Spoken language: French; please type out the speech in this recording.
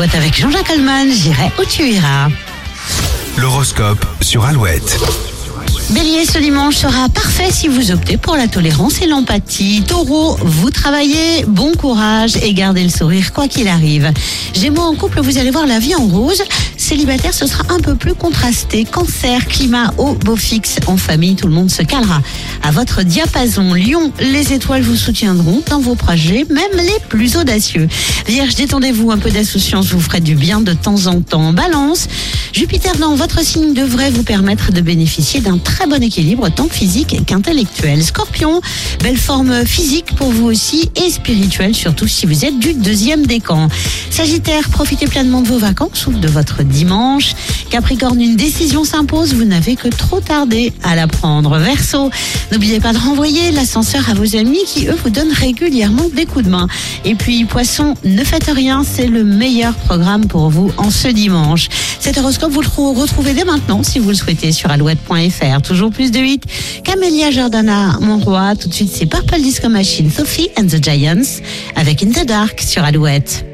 Alouette avec Jean-Jacques Coleman, j'irai où tu iras. L'horoscope sur Alouette. Bélier, ce dimanche sera parfait si vous optez pour la tolérance et l'empathie. Taureau, vous travaillez, bon courage et gardez le sourire quoi qu'il arrive. Gémeaux, en couple, vous allez voir la vie en rose. Célibataire, ce sera un peu plus contrasté. Cancer, climat haut, beau fixe. En famille, tout le monde se calera. À votre diapason, Lion, les étoiles vous soutiendront dans vos projets, même les plus audacieux. Vierge, détendez-vous, un peu d'insouciance vous ferait du bien de temps en temps. Balance, Jupiter dans votre signe devrait vous permettre de bénéficier d'un très bon équilibre tant physique qu'intellectuel. Scorpion, belle forme physique pour vous aussi et spirituelle, surtout si vous êtes du deuxième décan. Sagittaire, profitez pleinement de vos vacances ou de votre dimanche. Capricorne, une décision s'impose, vous n'avez que trop tardé à la prendre. Verseau, n'oubliez pas de renvoyer l'ascenseur à vos amis qui, eux, vous donnent régulièrement des coups de main. Et puis, Poisson, ne faites rien, c'est le meilleur programme pour vous en ce dimanche. Horoscope, vous le retrouvez dès maintenant si vous le souhaitez sur alouette.fr. Toujours plus de 8. Camélia Jordana, mon roi. Tout de suite, c'est Purple Disco Machine, Sophie and the Giants avec In the Dark sur Alouette.